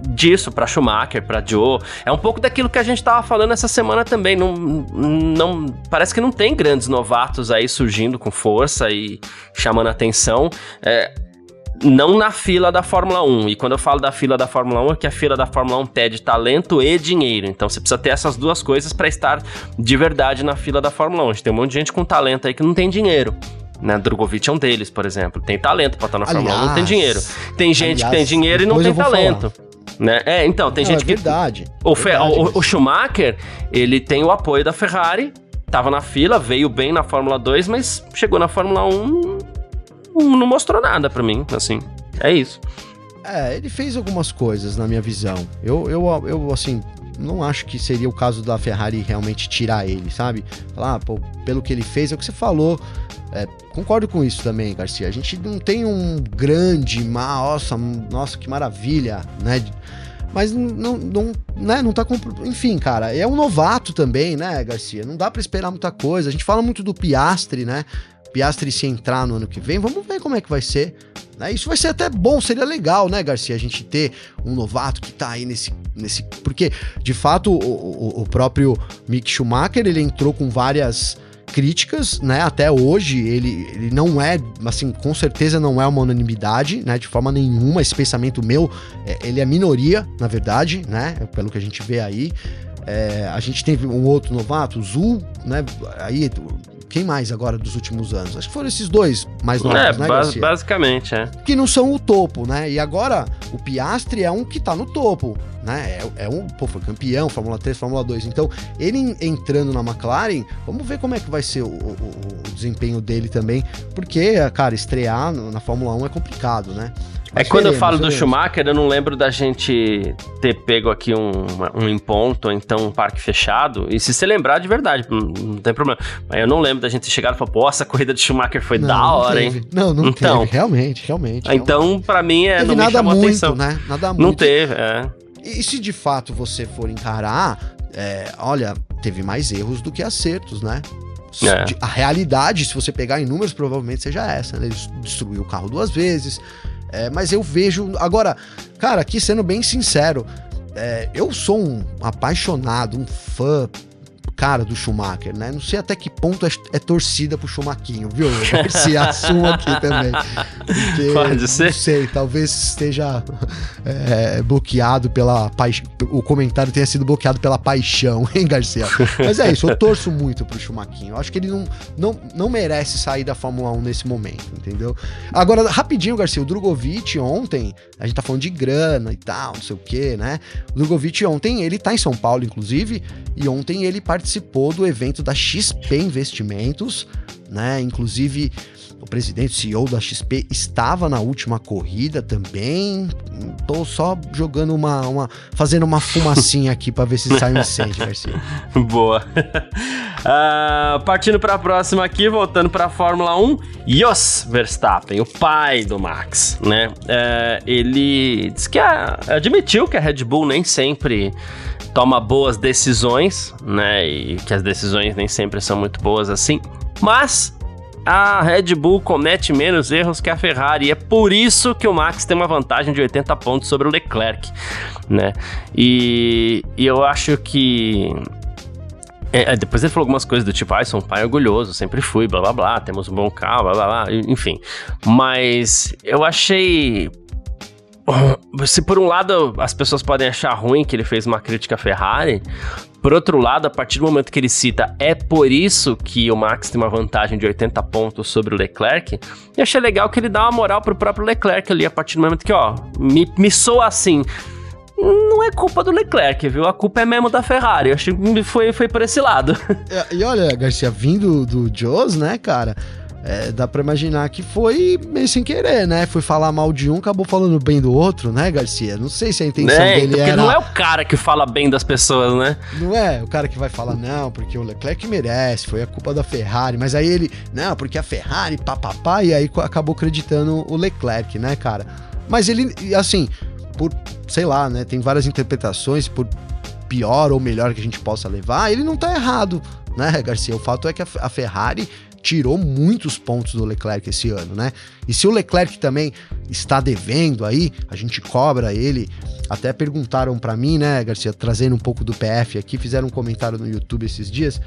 disso para Schumacher, para Joe. É um pouco daquilo que a gente tava falando essa semana também. Não, não parece que não tem grandes novatos aí surgindo com força e chamando atenção. É, não na fila da Fórmula 1. E quando eu falo da fila da Fórmula 1, é que a fila da Fórmula 1 pede talento e dinheiro. Então você precisa ter essas duas coisas para estar de verdade na fila da Fórmula 1. A gente tem um monte de gente com talento aí que não tem dinheiro. Né? Drogovic é um deles, por exemplo. Tem talento pra estar na Fórmula 1, não tem dinheiro. Tem gente aliás, que tem dinheiro e não tem talento. Falar. Né? É, então, tem não, gente é que. Verdade. O, verdade o, o, Schumacher, ele tem o apoio da Ferrari, tava na fila, veio bem na Fórmula 2, mas chegou na Fórmula 1, não mostrou nada para mim, assim. É isso. É, ele fez algumas coisas na minha visão. Eu, eu, eu assim, não acho que seria o caso da Ferrari realmente tirar ele, sabe? Falar, ah, pô, pelo que ele fez, é o que você falou. É, concordo com isso também, Garcia. A gente não tem um grande, nossa, nossa, que maravilha, né? Mas não, não, né, não tá. Enfim, cara, é um novato também, né, Garcia? Não dá para esperar muita coisa. A gente fala muito do Piastre, né? Piastre se entrar no ano que vem, vamos ver como é que vai ser. Né? Isso vai ser até bom, seria legal, né, Garcia? A gente ter um novato que tá aí nesse. nesse porque, de fato, o, o, o próprio Mick Schumacher ele entrou com várias críticas, né? Até hoje ele, ele não é, assim, com certeza não é uma unanimidade, né? De forma nenhuma. Esse pensamento meu, é, ele é minoria, na verdade, né? Pelo que a gente vê aí. É, a gente teve um outro novato, o Zul, né? Aí quem mais agora dos últimos anos? Acho que foram esses dois mais novos, é, né, Garcia? basicamente, é. Que não são o topo, né? E agora o Piastri é um que tá no topo, né? É, é um, pô, foi campeão, Fórmula 3, Fórmula 2. Então, ele entrando na McLaren, vamos ver como é que vai ser o, o, o desempenho dele também, porque, cara, estrear na Fórmula 1 é complicado, né? É quando eu falo do Schumacher, eu não lembro da gente ter pego aqui um, um em ponto, ou então um parque fechado. E se você lembrar de verdade, não, não tem problema. Mas eu não lembro da gente ter chegado e falar, pô, essa corrida de Schumacher foi não, da hora, hein? Não, não então, teve. Realmente, realmente. Então, pra mim, é, não nada muito, atenção. né? Nada muito. Não teve, é. E se de fato você for encarar, é, olha, teve mais erros do que acertos, né? É. A realidade, se você pegar em números, provavelmente seja essa, né? Ele destruiu o carro duas vezes, é, mas eu vejo. Agora, cara, aqui sendo bem sincero, é, eu sou um apaixonado, um fã cara do Schumacher, né? Não sei até que ponto é, é torcida pro Schumaquinho, viu? Se assumo [laughs] aqui também. Porque, Pode ser. Não sei, talvez esteja é, bloqueado pela paixão. O comentário tenha sido bloqueado pela paixão, [laughs] hein, Garcia? Mas é isso, eu torço muito pro Schumaquinho. Eu acho que ele não, não, não merece sair da Fórmula 1 nesse momento, entendeu? Agora, rapidinho, Garcia, o Drogovic ontem, a gente tá falando de grana e tal, não sei o quê, né? O Drogovic ontem, ele tá em São Paulo, inclusive, e ontem ele participou participou do evento da XP Investimentos, né? Inclusive, o presidente, CEO da XP, estava na última corrida também. Tô só jogando uma. uma fazendo uma fumacinha aqui para ver se sai um incêndio, Garcia. [laughs] Boa. Uh, partindo para a próxima aqui, voltando para a Fórmula 1, Jos Verstappen, o pai do Max, né? Uh, ele disse que a, admitiu que a Red Bull nem sempre toma boas decisões, né? E que as decisões nem sempre são muito boas assim. Mas a Red Bull comete menos erros que a Ferrari. É por isso que o Max tem uma vantagem de 80 pontos sobre o Leclerc, né? E, e eu acho que é, é, depois ele falou algumas coisas do tipo, ah, sou um pai orgulhoso, sempre fui, blá blá blá, temos um bom carro, blá blá blá, enfim. Mas eu achei se por um lado as pessoas podem achar ruim que ele fez uma crítica à Ferrari, por outro lado, a partir do momento que ele cita é por isso que o Max tem uma vantagem de 80 pontos sobre o Leclerc, eu achei legal que ele dá uma moral pro próprio Leclerc ali, a partir do momento que, ó, me, me soa assim. Não é culpa do Leclerc, viu? A culpa é mesmo da Ferrari. Eu achei que foi, foi por esse lado. É, e olha, Garcia, vindo do Joes, né, cara? É, dá pra imaginar que foi meio sem querer, né? Foi falar mal de um, acabou falando bem do outro, né, Garcia? Não sei se a intenção é, dele porque era... não é o cara que fala bem das pessoas, né? Não é o cara que vai falar, não, porque o Leclerc merece, foi a culpa da Ferrari. Mas aí ele, não, porque a Ferrari, papapá, e aí acabou acreditando o Leclerc, né, cara? Mas ele, assim, por, sei lá, né, tem várias interpretações, por pior ou melhor que a gente possa levar, ele não tá errado, né, Garcia? O fato é que a Ferrari tirou muitos pontos do Leclerc esse ano, né? E se o Leclerc também está devendo aí, a gente cobra ele. Até perguntaram para mim, né, Garcia, trazendo um pouco do PF aqui, fizeram um comentário no YouTube esses dias,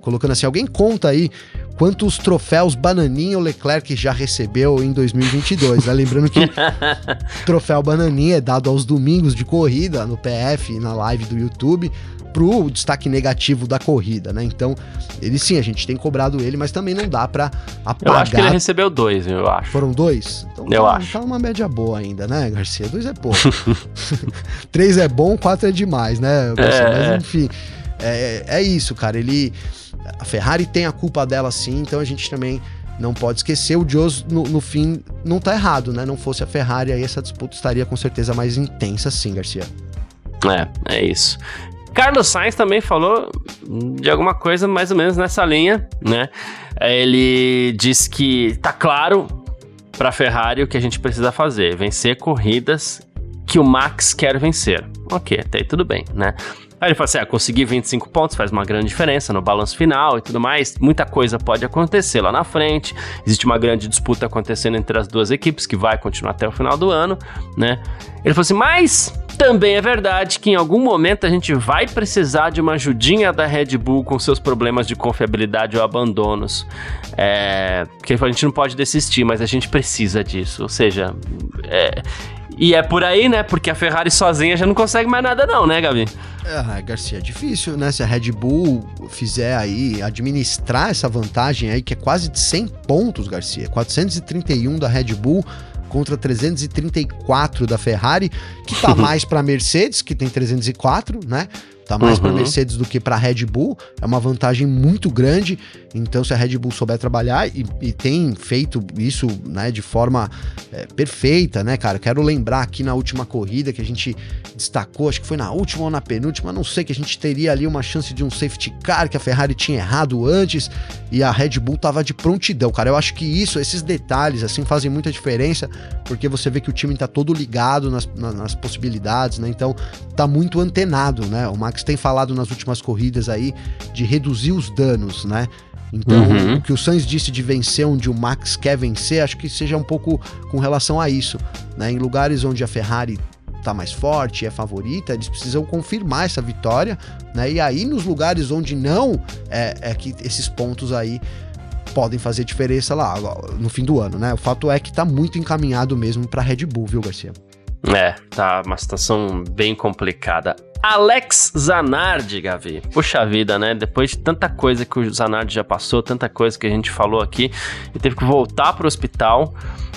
colocando assim: alguém conta aí quantos troféus Bananinha o Leclerc já recebeu em 2022. Né? Lembrando que o [laughs] troféu Bananinha é dado aos domingos de corrida no PF, na live do YouTube pro destaque negativo da corrida, né? Então, ele sim, a gente tem cobrado ele, mas também não dá para apagar. Eu acho que ele recebeu dois, eu acho. Foram dois? Então, eu tá, acho. Tá uma média boa ainda, né, Garcia? Dois é pouco. [laughs] Três é bom, quatro é demais, né, Garcia? É... Mas enfim, é, é isso, cara. Ele. A Ferrari tem a culpa dela sim, então a gente também não pode esquecer. O Joes, no, no, fim, não tá errado, né? Não fosse a Ferrari, aí essa disputa estaria com certeza mais intensa, sim, Garcia. É, é isso. Carlos Sainz também falou de alguma coisa mais ou menos nessa linha, né? Ele disse que tá claro para Ferrari o que a gente precisa fazer, vencer corridas que o Max quer vencer. Ok, até aí tudo bem, né? Aí ele falou assim: ah, conseguir 25 pontos faz uma grande diferença no balanço final e tudo mais. Muita coisa pode acontecer lá na frente. Existe uma grande disputa acontecendo entre as duas equipes que vai continuar até o final do ano, né? Ele falou assim: mas também é verdade que em algum momento a gente vai precisar de uma ajudinha da Red Bull com seus problemas de confiabilidade ou abandonos. É, porque a gente não pode desistir, mas a gente precisa disso. Ou seja, é, e é por aí, né? Porque a Ferrari sozinha já não consegue mais nada, não, né, Gabi? É, Garcia, é difícil, né? Se a Red Bull fizer aí, administrar essa vantagem aí, que é quase de 100 pontos, Garcia. 431 da Red Bull contra 334 da Ferrari, que tá [laughs] mais para Mercedes, que tem 304, né? Tá mais uhum. para Mercedes do que para Red Bull. É uma vantagem muito grande. Então, se a Red Bull souber trabalhar e, e tem feito isso né, de forma é, perfeita, né, cara? Quero lembrar aqui na última corrida que a gente destacou, acho que foi na última ou na penúltima, não sei, que a gente teria ali uma chance de um safety car que a Ferrari tinha errado antes e a Red Bull tava de prontidão, cara. Eu acho que isso, esses detalhes, assim, fazem muita diferença porque você vê que o time tá todo ligado nas, nas, nas possibilidades, né? Então, tá muito antenado, né? O Max tem falado nas últimas corridas aí de reduzir os danos, né? Então, uhum. o que o Sainz disse de vencer onde o Max quer vencer, acho que seja um pouco com relação a isso, né? Em lugares onde a Ferrari tá mais forte, é favorita, eles precisam confirmar essa vitória, né? E aí nos lugares onde não, é, é que esses pontos aí podem fazer diferença lá no fim do ano, né? O fato é que tá muito encaminhado mesmo para Red Bull, viu, Garcia? É, tá uma situação bem complicada. Alex Zanardi, Gavi. Puxa vida, né? Depois de tanta coisa que o Zanardi já passou, tanta coisa que a gente falou aqui, ele teve que voltar pro hospital.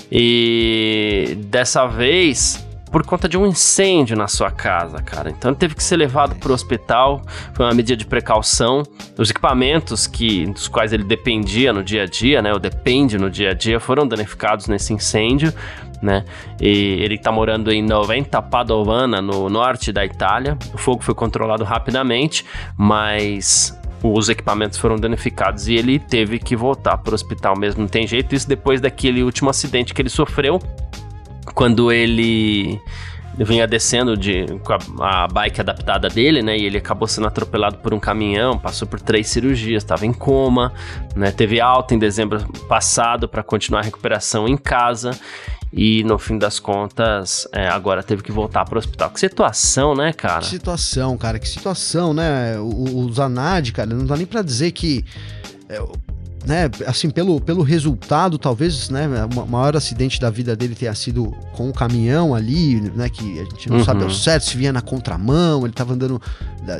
E dessa vez por conta de um incêndio na sua casa, cara. Então ele teve que ser levado para o hospital, foi uma medida de precaução. Os equipamentos que dos quais ele dependia no dia a dia, né, ou depende no dia a dia, foram danificados nesse incêndio, né? E ele está morando em 90 Padovana, no norte da Itália. O fogo foi controlado rapidamente, mas os equipamentos foram danificados e ele teve que voltar para o hospital mesmo, não tem jeito. Isso depois daquele último acidente que ele sofreu quando ele vinha descendo de, com a, a, bike adaptada dele, né? E ele acabou sendo atropelado por um caminhão, passou por três cirurgias, estava em coma, né? Teve alta em dezembro passado para continuar a recuperação em casa. E no fim das contas, é, agora teve que voltar para o hospital. Que situação, né, cara? Que situação, cara, que situação, né? O, o Zanad, cara, não dá nem para dizer que. É, né, assim, pelo, pelo resultado, talvez, né, o maior acidente da vida dele tenha sido com o caminhão ali, né, que a gente não uhum. sabe ao certo se vinha na contramão, ele tava andando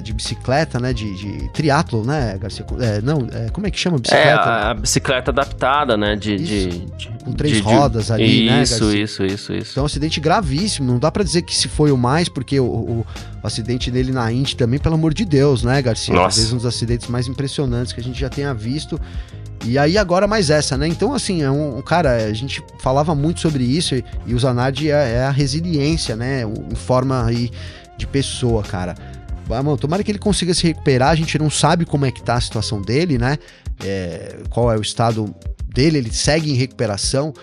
de bicicleta, né, de, de triatlo, né, Garcia? É, não, é, como é que chama a bicicleta? É, a, bicicleta adaptada, né, de... de, de com três de, rodas ali, isso, né, Isso, isso, isso, isso. Então, um acidente gravíssimo, não dá para dizer que se foi o mais, porque o, o, o, acidente dele na Indy também, pelo amor de Deus, né, Garcia? Nossa. Talvez um dos acidentes mais impressionantes que a gente já tenha visto, e aí agora mais essa, né? Então, assim, é um, cara, a gente falava muito sobre isso e, e o Zanardi é, é, a resiliência, né? Em forma aí de pessoa, cara. Ah, mano, tomara que ele consiga se recuperar, a gente não sabe como é que tá a situação dele, né? É, qual é o estado dele, ele segue em recuperação.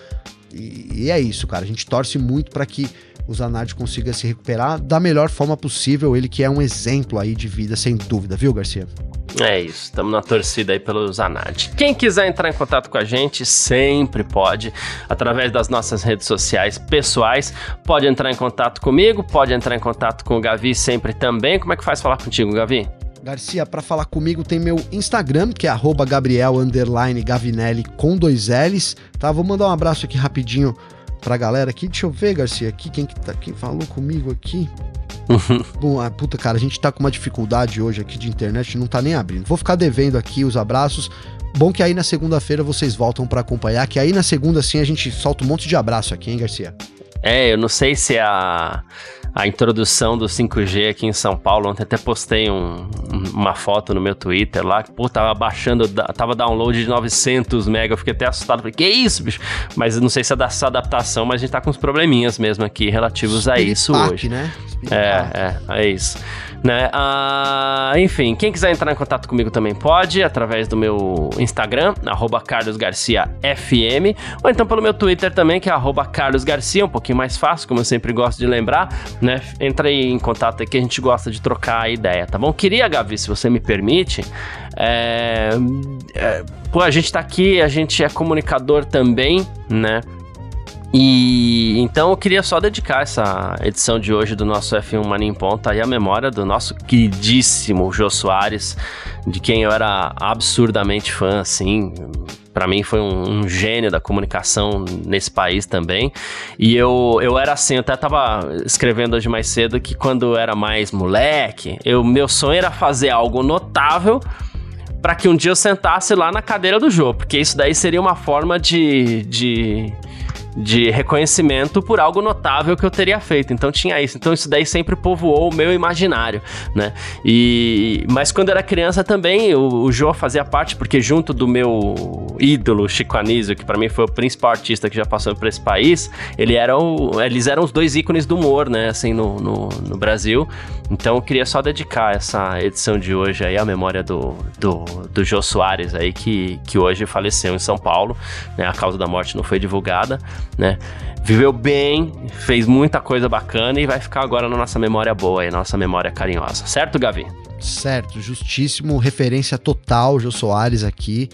E, e é isso, cara. A gente torce muito para que o Zanardi consiga se recuperar da melhor forma possível. Ele que é um exemplo aí de vida, sem dúvida, viu, Garcia? É isso, estamos na torcida aí pelo Zanardi. Quem quiser entrar em contato com a gente, sempre pode, através das nossas redes sociais pessoais. Pode entrar em contato comigo, pode entrar em contato com o Gavi sempre também. Como é que faz falar contigo, Gavi? Garcia, para falar comigo tem meu Instagram, que é Gabriel Gavinelli com dois L's. Tá, vou mandar um abraço aqui rapidinho pra galera aqui. Deixa eu ver, Garcia, aqui quem que tá, quem falou comigo aqui. Bom, ah, puta, cara, a gente tá com uma dificuldade hoje aqui de internet, não tá nem abrindo. Vou ficar devendo aqui os abraços. Bom que aí na segunda-feira vocês voltam para acompanhar, que aí na segunda sim a gente solta um monte de abraço aqui, hein, Garcia? É, eu não sei se a a introdução do 5G aqui em São Paulo. Ontem até postei um, uma foto no meu Twitter lá, que, pô, tava baixando, tava download de 900 mega, eu fiquei até assustado, falei, que isso, bicho? Mas não sei se é dessa adaptação, mas a gente tá com uns probleminhas mesmo aqui relativos a isso hoje. né? É, é, é isso. Né? Ah, enfim, quem quiser entrar em contato comigo também pode, através do meu Instagram, carlosgarciafm, ou então pelo meu Twitter também, que é carlosgarcia, um pouquinho mais fácil, como eu sempre gosto de lembrar, né? Entra aí em contato aí que a gente gosta de trocar a ideia, tá bom? Queria, Gavi, se você me permite, é, é, pô, a gente tá aqui, a gente é comunicador também, né? E então eu queria só dedicar essa edição de hoje do nosso F1 Mania em Ponta aí à memória do nosso queridíssimo Jô Soares, de quem eu era absurdamente fã, assim. Para mim foi um, um, gênio da comunicação nesse país também. E eu, eu era assim, eu até tava escrevendo hoje mais cedo que quando eu era mais moleque, eu, meu sonho era fazer algo notável para que um dia eu sentasse lá na cadeira do Jô, porque isso daí seria uma forma de, de de reconhecimento por algo notável que eu teria feito. Então tinha isso. Então isso daí sempre povoou o meu imaginário, né? E mas quando era criança também o, o Jô fazia parte porque junto do meu ídolo Chico Anísio, que para mim foi o principal artista que já passou por esse país, ele era o, eles eram os dois ícones do humor, né? Assim no, no, no Brasil. Então eu queria só dedicar essa edição de hoje aí à memória do, do, do Jô Soares aí que, que hoje faleceu em São Paulo, né? A causa da morte não foi divulgada né? Viveu bem, fez muita coisa bacana e vai ficar agora na nossa memória boa e nossa memória carinhosa. Certo, Gavi? Certo, justíssimo, referência total, Jô Soares aqui,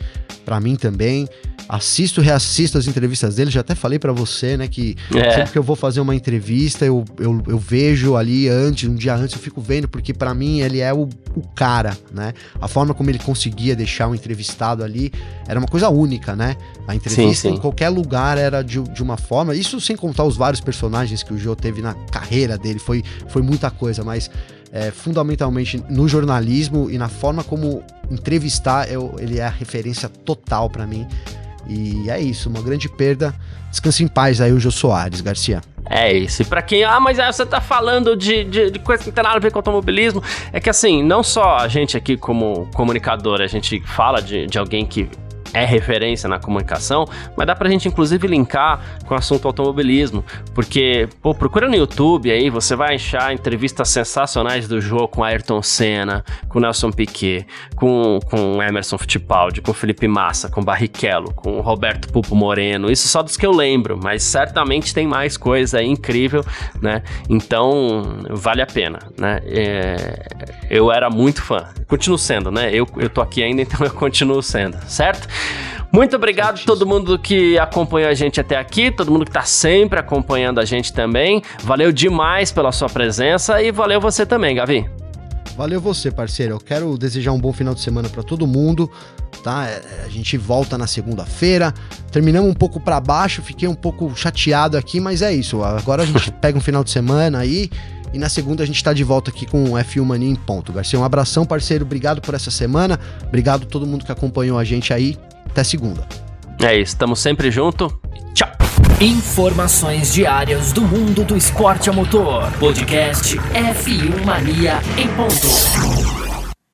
para mim também assisto, reassisto as entrevistas dele. Já até falei para você, né, que é. sempre que eu vou fazer uma entrevista, eu, eu, eu, vejo ali antes, um dia antes, eu fico vendo, porque para mim ele é o, o cara, né? A forma como ele conseguia deixar o um entrevistado ali era uma coisa única, né? A entrevista sim, sim. em qualquer lugar era de, de uma forma. Isso sem contar os vários personagens que o Joe teve na carreira dele, foi, foi muita coisa, mas. É, fundamentalmente no jornalismo e na forma como entrevistar, eu, ele é a referência total para mim. E é isso, uma grande perda. Descanse em paz aí o Jô Soares, Garcia. É isso. E pra quem. Ah, mas aí você tá falando de, de, de, coisa que não tem nada a ver com automobilismo. É que assim, não só a gente aqui, como comunicador, a gente fala de, de alguém que é referência na comunicação, mas dá pra gente inclusive linkar com o assunto automobilismo, porque, pô, procura no YouTube aí, você vai achar entrevistas sensacionais do jogo com Ayrton Senna, com Nelson Piquet, com, com Emerson Fittipaldi, com Felipe Massa, com Barrichello, com Roberto Pupo Moreno, isso só dos que eu lembro, mas certamente tem mais coisa aí incrível, né? Então, vale a pena, né? É, eu era muito fã, continuo sendo, né? Eu, eu tô aqui ainda, então eu continuo sendo, certo? Muito obrigado a todo mundo que acompanhou a gente até aqui, todo mundo que está sempre acompanhando a gente também. Valeu demais pela sua presença e valeu você também, Gavi. Valeu você, parceiro. Eu quero desejar um bom final de semana para todo mundo, tá? É, a gente volta na segunda-feira. Terminamos um pouco para baixo, fiquei um pouco chateado aqui, mas é isso. Agora a gente [laughs] pega um final de semana aí e na segunda a gente está de volta aqui com o F1 Mania em ponto. Garcia, um abração, parceiro. Obrigado por essa semana. Obrigado a todo mundo que acompanhou a gente aí. Até segunda. É isso, estamos sempre junto. Tchau. Informações diárias do mundo do esporte a motor. Podcast F1 Mania em ponto.